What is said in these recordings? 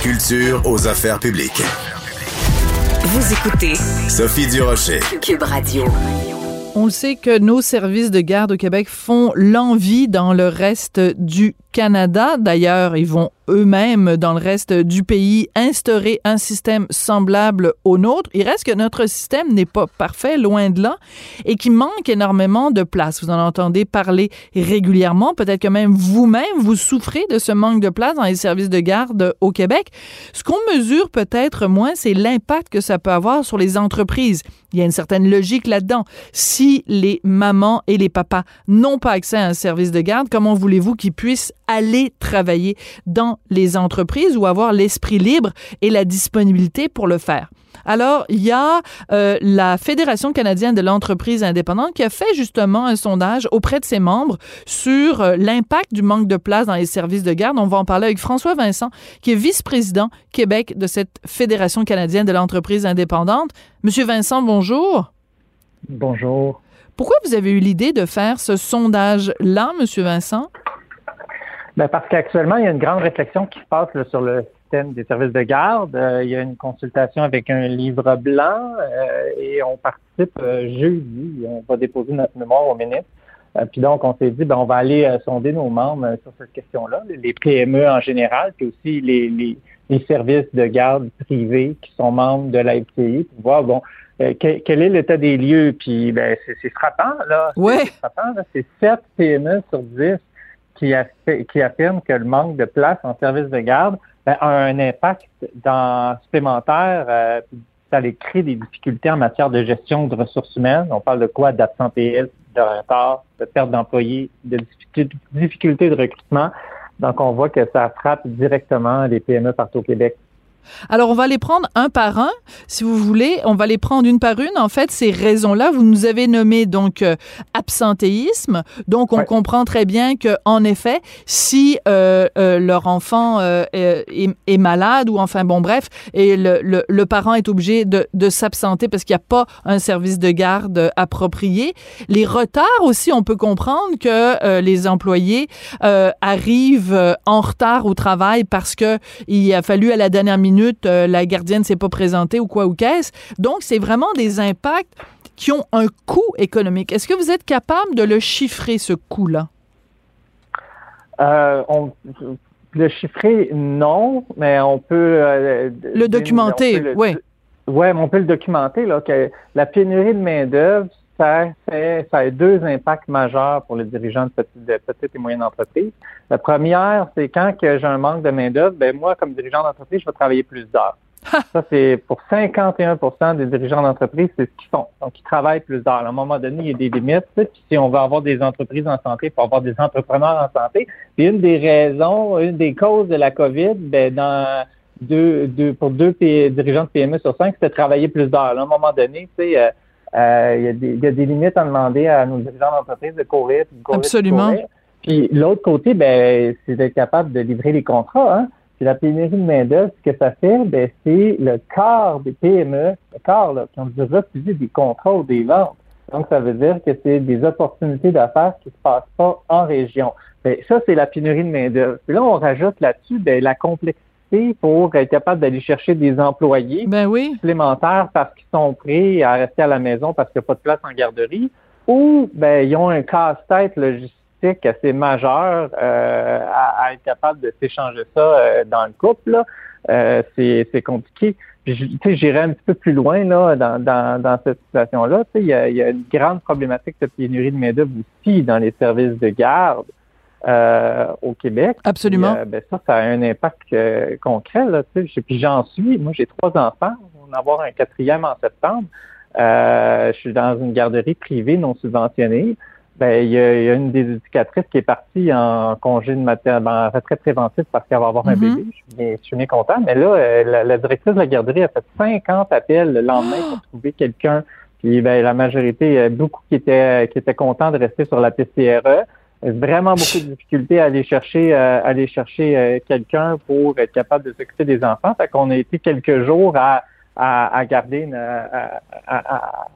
culture aux affaires publiques. Vous écoutez Sophie Durocher. Cube Radio. On le sait que nos services de garde au Québec font l'envie dans le reste du Canada. D'ailleurs, ils vont eux-mêmes dans le reste du pays instaurer un système semblable au nôtre. Il reste que notre système n'est pas parfait, loin de là, et qui manque énormément de place. Vous en entendez parler régulièrement. Peut-être que même vous-même, vous souffrez de ce manque de place dans les services de garde au Québec. Ce qu'on mesure peut-être moins, c'est l'impact que ça peut avoir sur les entreprises. Il y a une certaine logique là-dedans. Si les mamans et les papas n'ont pas accès à un service de garde, comment voulez-vous qu'ils puissent aller travailler dans les entreprises ou avoir l'esprit libre et la disponibilité pour le faire? Alors, il y a euh, la Fédération canadienne de l'entreprise indépendante qui a fait justement un sondage auprès de ses membres sur euh, l'impact du manque de place dans les services de garde. On va en parler avec François Vincent, qui est vice-président Québec de cette Fédération canadienne de l'entreprise indépendante. Monsieur Vincent, bonjour. Bonjour. Pourquoi vous avez eu l'idée de faire ce sondage-là, Monsieur Vincent? Ben parce qu'actuellement, il y a une grande réflexion qui se passe là, sur le système des services de garde. Euh, il y a une consultation avec un livre blanc euh, et on participe euh, jeudi. On va déposer notre mémoire au ministre. puis donc, on s'est dit, ben, on va aller sonder nos membres sur cette question-là, les PME en général, puis aussi les, les, les, services de garde privés qui sont membres de la FTI, pour voir, bon, quel, quel, est l'état des lieux. Puis, ben, c'est frappant, là. Ouais. C'est frappant, là. C'est 7 PME sur 10 qui, affirment que le manque de place en service de garde ben, a un impact dans, supplémentaire. Euh, ça les crée des difficultés en matière de gestion de ressources humaines. On parle de quoi? D'absentéisme, de retard, de perte d'employés, de difficultés de recrutement. Donc, on voit que ça frappe directement les PME partout au Québec. Alors, on va les prendre un par un, si vous voulez. On va les prendre une par une. En fait, ces raisons-là, vous nous avez nommé donc euh, absentéisme. Donc, on Ouais. comprend très bien que, en effet, si euh, euh, leur enfant est, est malade ou enfin bon bref, et le, le, le parent est obligé de, de s'absenter parce qu'il n'y a pas un service de garde approprié. Les retards aussi, on peut comprendre que les employés arrivent en retard au travail parce que il a fallu à la dernière minute euh, la gardienne s'est pas présentée ou quoi ou qu'est-ce. Donc c'est vraiment des impacts qui ont un coût économique. Est-ce que vous êtes capable de le chiffrer ce coût-là? Euh, on, le chiffrer, non, mais on peut... euh, Le documenter, oui. Ouais, mais on peut le documenter, là, que la pénurie de main-d'œuvre, ça fait, ça a deux impacts majeurs pour les dirigeants de petites, de petites et moyennes entreprises. La première, c'est quand j'ai un manque de main-d'œuvre, ben moi, comme dirigeant d'entreprise, je vais travailler plus d'heures. Ça, c'est pour 51% des dirigeants d'entreprise, c'est ce qu'ils font. Donc, ils travaillent plus d'heures. À un moment donné, il y a des limites. Puis si on veut avoir des entreprises en santé, il faut avoir des entrepreneurs en santé. Puis une des raisons, une des causes de la COVID, ben, dans deux, deux, pour deux dirigeants de PME sur cinq, c'était de travailler plus d'heures. À un moment donné, tu sais, euh, il, y a des, il y a des limites à demander à nos dirigeants d'entreprise de courir, puis de courir, de Absolument. courir. Puis l'autre côté, ben, c'est d'être capable de livrer les contrats. Hein? Puis la pénurie de main-d'œuvre, ce que ça fait, ben, c'est le quart des PME, le quart, là, qui ont dû refuser des contrats ou des ventes. Donc, ça veut dire que c'est des opportunités d'affaires qui ne se passent pas en région. Ben, ça, c'est la pénurie de main-d'œuvre. Puis là, on rajoute là-dessus ben, la complexité pour être capable d'aller chercher des employés Ben oui. supplémentaires parce qu'ils sont prêts à rester à la maison parce qu'il n'y a pas de place en garderie, ou ben, ils ont un casse-tête logistique assez majeur euh, à, à être capable de s'échanger ça euh, dans le couple. là. Euh, c'est c'est compliqué. J'irais un petit peu plus loin là, dans, dans, dans cette situation-là. Il y, y a une grande problématique de pénurie de main-d'œuvre aussi dans les services de garde euh, au Québec. Absolument. Puis, euh, ben, ça, ça a un impact euh, concret. Là. Puis j'en suis. Moi, j'ai trois enfants. On va en avoir un quatrième en septembre. Euh, je suis dans une garderie privée non subventionnée. ben, il y, a, il y a une des éducatrices qui est partie en congé de maternité, ben, en retraite préventive parce qu'elle va avoir un Mhm. bébé. Je suis, bien, je suis bien content. Mais là, euh, la, la directrice de la garderie a fait 50 appels le lendemain pour trouver quelqu'un. Puis ben, la majorité, beaucoup qui étaient qui étaient contents de rester sur la PCRE. Vraiment beaucoup de difficultés à aller chercher euh, aller chercher euh, quelqu'un pour être capable de s'occuper des enfants. Fait qu'on a été quelques jours à, à, à garder à, à- à-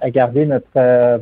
à garder notre euh,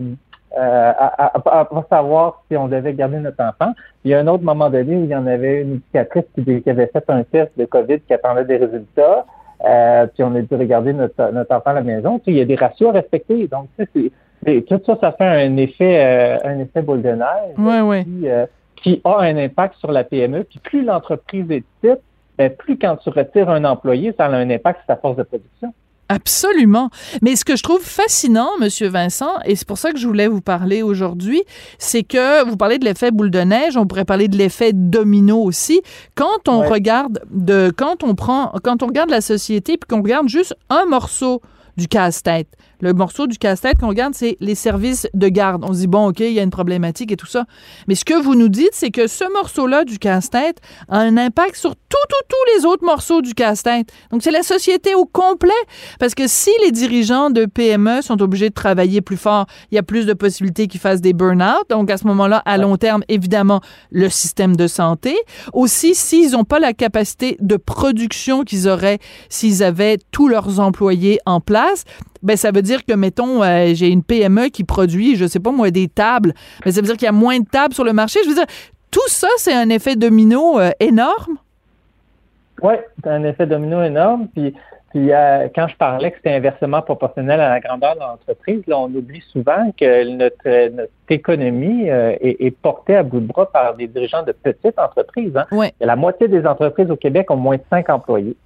euh, à, à- à- à savoir si on devait garder notre enfant. Il y a un autre moment donné où il y en avait une éducatrice qui, avait fait un test de COVID qui attendait des résultats. Euh, puis on a dû regarder notre, notre enfant à la maison. Il y a des ratios à respecter. Donc, tu sais, tout ça, ça fait un effet, euh, un effet boule de neige Ouais, ouais. qui, euh, qui a un impact sur la PME. Puis plus l'entreprise est petite, ben, plus quand tu retires un employé, ça a un impact sur ta force de production. Absolument. Mais ce que je trouve fascinant, Monsieur Vincent, et c'est pour ça que je voulais vous parler aujourd'hui, c'est que vous parlez de l'effet boule de neige, on pourrait parler de l'effet domino aussi. Quand on Ouais. regarde de, quand on prend, quand on regarde la société puis qu'on regarde juste un morceau du casse-tête. Le morceau du casse-tête qu'on regarde, c'est les services de garde. On se dit, bon, OK, il y a une problématique et tout ça. Mais ce que vous nous dites, c'est que ce morceau-là du casse-tête a un impact sur tout, tout, tous les autres morceaux du casse-tête. Donc, c'est la société au complet. Parce que si les dirigeants de PME sont obligés de travailler plus fort, il y a plus de possibilités qu'ils fassent des burn-out. Donc, à ce moment-là, à long terme, évidemment, le système de santé. Aussi, s'ils n'ont pas la capacité de production qu'ils auraient s'ils avaient tous leurs employés en place, ben ça veut dire que mettons euh, j'ai une PME qui produit je sais pas moi des tables mais ça veut dire qu'il y a moins de tables sur le marché je veux dire tout ça c'est un effet domino euh, énorme? Oui, c'est un effet domino énorme. Puis, puis euh, quand je parlais que c'était inversement proportionnel à la grandeur de l'entreprise, là, on oublie souvent que notre, notre économie euh, est, est portée à bout de bras par des dirigeants de petites entreprises. Hein. Ouais. Et la moitié des entreprises au Québec ont moins de 5 employés.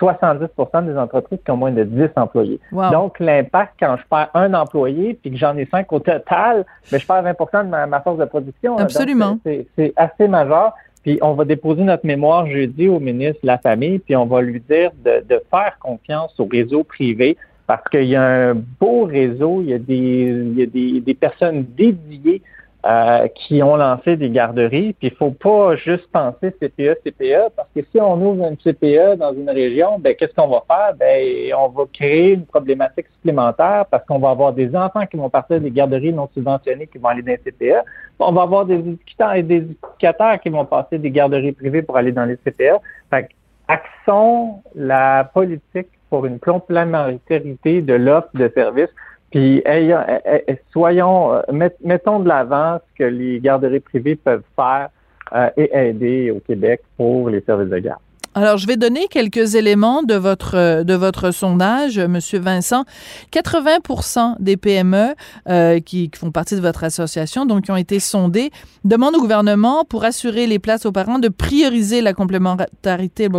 70% des entreprises qui ont moins de 10 employés. Wow. Donc, l'impact quand je perds un employé puis que j'en ai cinq au total, ben, je perds 20% de ma, ma force de production. Donc, Absolument. c'est- C'est assez majeur. Puis on va déposer notre mémoire jeudi au ministre de la Famille, puis on va lui dire de, de faire confiance au réseau privé parce qu'il y a un beau réseau, il y a des, il y a des, des personnes dédiées euh, qui ont lancé des garderies. Puis il faut pas juste penser CPE, CPE, parce que si on ouvre une CPE dans une région, ben qu'est-ce qu'on va faire? Ben on va créer une problématique supplémentaire parce qu'on va avoir des enfants qui vont partir des garderies non subventionnées qui vont aller dans les CPE. On va avoir des éducateurs et des éducateurs qui vont passer des garderies privées pour aller dans les CPE. Fait axons la politique pour une complémentarité de l'offre de services. Puis ayons- eh, eh, soyons, euh, met- mettons de l'avant ce que les garderies privées peuvent faire euh, et aider au Québec pour les services de garde. Alors, je vais donner quelques éléments de votre euh, de votre sondage, euh, Monsieur Vincent. 80% des PME euh, qui, qui font partie de votre association, donc qui ont été sondées, demandent au gouvernement pour assurer les places aux parents de prioriser la complémentarité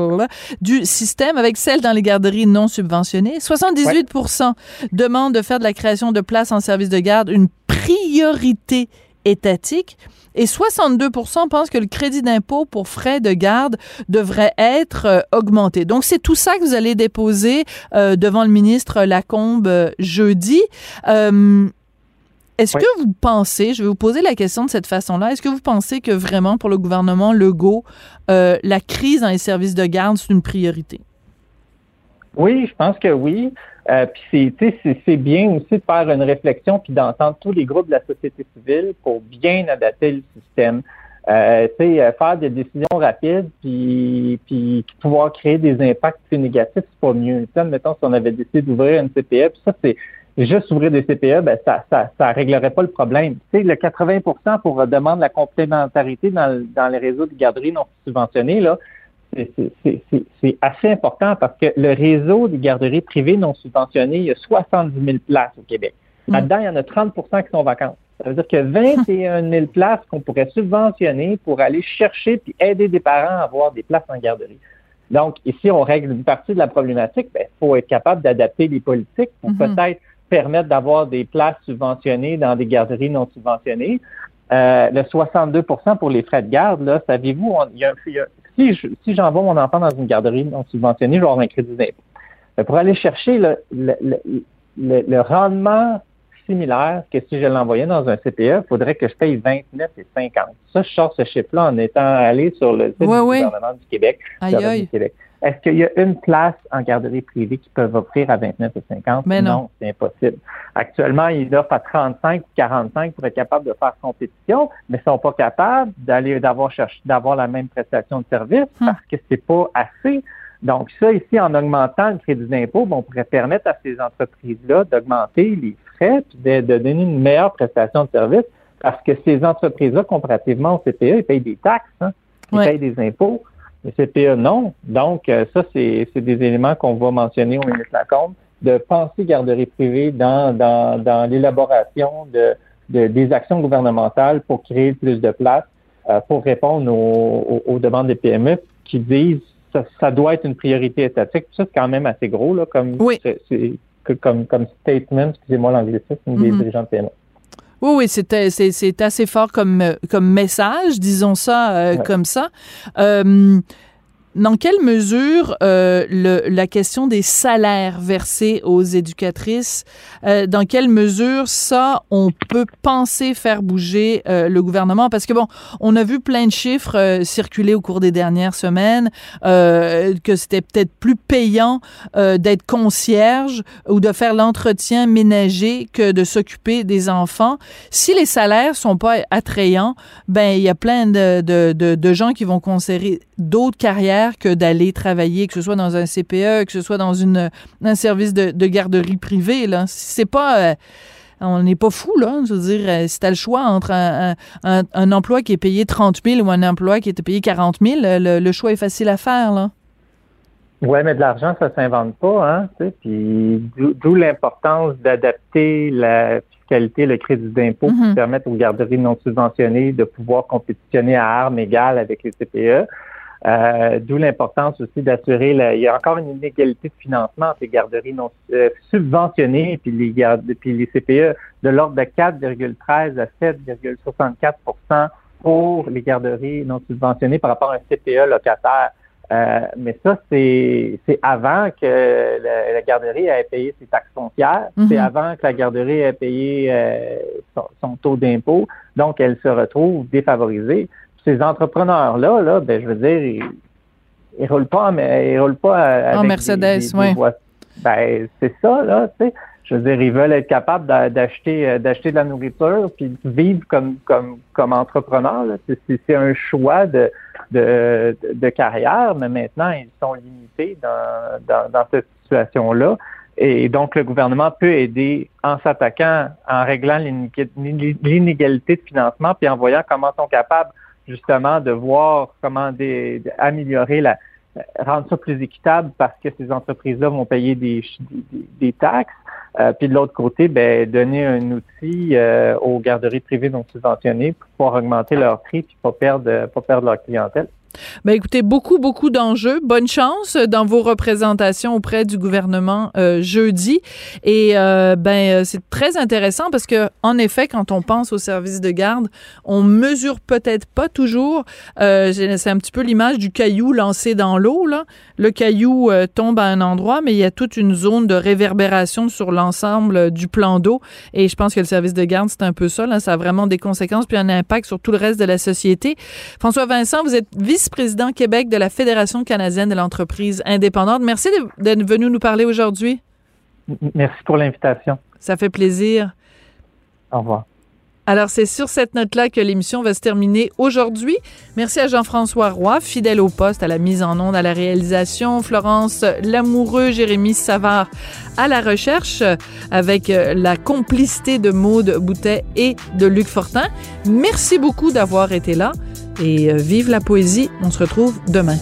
du système avec celle dans les garderies non subventionnées. 78% demandent de faire de la création de places en service de garde une priorité étatique. Et 62% pensent que le crédit d'impôt pour frais de garde devrait être euh, augmenté. Donc, c'est tout ça que vous allez déposer euh, devant le ministre Lacombe euh, jeudi. Euh, est-ce Oui. que vous pensez, je vais vous poser la question de cette façon-là, est-ce que vous pensez que vraiment pour le gouvernement Legault, euh, la crise dans les services de garde, c'est une priorité? Oui, je pense que oui. Euh, puis c'est, bien aussi de faire une réflexion puis d'entendre tous les groupes de la société civile pour bien adapter le système. Euh, euh, faire des décisions rapides puis, pouvoir créer des impacts plus négatifs, c'est pas mieux. Tu sais, mettons, si on avait décidé d'ouvrir une CPE, puis ça, c'est juste ouvrir des CPE, ben ça, ça, ça réglerait pas le problème. Tu sais, le 80% pour euh, demande la complémentarité dans, dans les réseaux de garderies non subventionnés, là, c'est- assez important parce que le réseau des garderies privées non subventionnées, il y a 70 000 places au Québec. Mm. Là-dedans, il y en a 30% qui sont vacantes. Ça veut dire qu'il y a 21 000 places qu'on pourrait subventionner pour aller chercher puis aider des parents à avoir des places en garderie. Donc, ici, on règle une partie de la problématique. Il faut être capable d'adapter les politiques pour Mhm. peut-être permettre d'avoir des places subventionnées dans des garderies non subventionnées. Euh, le 62% pour les frais de garde, là, savez-vous, on- il y a un- il y a- si je- si j'envoie mon enfant dans une garderie non subventionnée, je vais avoir un crédit d'impôt. Pour aller chercher le, le, le, le- le rendement similaire que si je l'envoyais dans un CPE, il faudrait que je paye 29 et 50. Ça, je sors ce chiffre-là en étant allé sur le site Ouais, du ouais. gouvernement du Québec. Aïe, aïe. Québec. Est-ce qu'il y a une place en garderie privée qui peuvent offrir à 29 et 50? Mais non. c'est impossible. Actuellement, ils offrent à 35 ou 45 pour être capable de faire compétition, mais ils sont pas capables d'aller d'avoir cherché d'avoir la même prestation de service Hmm. parce que c'est pas assez. Donc ça, ici, en augmentant le crédit d'impôt, on pourrait permettre à ces entreprises-là d'augmenter les frais puis de, de donner une meilleure prestation de service parce que ces entreprises-là, comparativement au CPE, ils payent des taxes, hein, ils Ouais. payent des impôts. Le CPE, non. Donc, euh, ça, c'est c'est des éléments qu'on va mentionner au ministre Lacombe, de penser garderie privée dans, dans, dans l'élaboration de, de- des actions gouvernementales pour créer plus de place, euh, pour répondre aux, aux- aux demandes des PME qui disent ça, ça doit être une priorité étatique. Ça, c'est quand même assez gros, là, comme, Oui. comme, comme statement, excusez-moi l'anglicisme, des Mhm. dirigeants de PME. Oui, oui, c'était- c'est c'est assez fort comme, euh, comme message, disons ça euh, Ouais. comme ça. Euh, dans quelle mesure euh, le, la question des salaires versés aux éducatrices, euh, dans quelle mesure ça, on peut penser faire bouger euh, le gouvernement? Parce que bon, on a vu plein de chiffres euh, circuler au cours des dernières semaines, euh, que c'était peut-être plus payant euh, d'être concierge ou de faire l'entretien ménager que de s'occuper des enfants. Si les salaires sont pas attrayants, ben il y a plein de, de, de, de gens qui vont considérer d'autres carrières que d'aller travailler, que ce soit dans un CPE, que ce soit dans une, un service de, de garderie privée. Là. C'est pas... euh, on n'est pas fou, là. Je veux dire, euh, si tu as le choix entre un, un, un, un emploi qui est payé 30 000 ou un emploi qui est payé 40 000, le, le choix est facile à faire, là. Ouais, mais de l'argent, ça s'invente pas, hein. tu sais, Puis d'où l'importance d'adapter la fiscalité, le crédit d'impôt Mhm. qui permettent aux garderies non subventionnées de pouvoir compétitionner à armes égales avec les CPE. Euh, d'où l'importance aussi d'assurer la, il y a encore une inégalité de financement entre les garderies non euh, subventionnées et puis les gardes, puis les CPE de l'ordre de 4,13 à 7,64% pour les garderies non subventionnées par rapport à un CPE locataire. Euh, mais ça, c'est c'est avant que la, la garderie ait payé ses taxes foncières. C'est avant que la garderie ait payé euh, son, son taux d'impôt. Donc, elle se retrouve défavorisée. Ces entrepreneurs-là, là, ben, je veux dire, ils, ils roulent pas, mais ils roulent pas avec En Mercedes, des- des ouais. voitures. Ben, c'est ça, là, tu sais. Je veux dire, ils veulent être capables d'a- d'acheter euh, d'acheter de la nourriture puis de vivre comme comme comme entrepreneurs. là. C'est- un choix de, de de carrière, mais maintenant ils sont limités dans dans, dans cette situation-là. Et donc le gouvernement peut aider en s'attaquant, en réglant l'inéga- l'inégalité de financement, puis en voyant comment ils sont capables justement de voir comment des- améliorer la rendre ça plus équitable parce que ces entreprises-là vont payer des, des, des taxes. Euh, puis de l'autre côté, ben, donner un outil euh, aux garderies privées non subventionnées pour pouvoir augmenter leur prix puis pas perdre pas perdre leur clientèle. Ben écoutez, beaucoup, beaucoup d'enjeux. Bonne chance dans vos représentations auprès du gouvernement euh, jeudi. Et euh, ben euh, c'est très intéressant parce que en effet, quand on pense au service de garde, on mesure peut-être pas toujours. Euh, c'est un petit peu l'image du caillou lancé dans l'eau. Là, le caillou euh, tombe à un endroit, mais il y a toute une zone de réverbération sur l'ensemble euh, du plan d'eau. Et je pense que le service de garde, c'est un peu ça. Là, ça a vraiment des conséquences puis un impact sur tout le reste de la société. François Vincent, vous êtes vice-président Québec de la Fédération canadienne de l'entreprise indépendante. Merci de- d'être venu nous parler aujourd'hui. Merci pour l'invitation. Ça fait plaisir. Au revoir. Alors, c'est sur cette note-là que l'émission va se terminer aujourd'hui. Merci à Jean-François Roy, fidèle au poste, à la mise en onde, à la réalisation. Florence Lamoureux, Jérémy Savard à la recherche, avec euh, la complicité de Maude Boutet et de Luc Fortin. Merci beaucoup d'avoir été là et euh, vive la poésie. On se retrouve demain.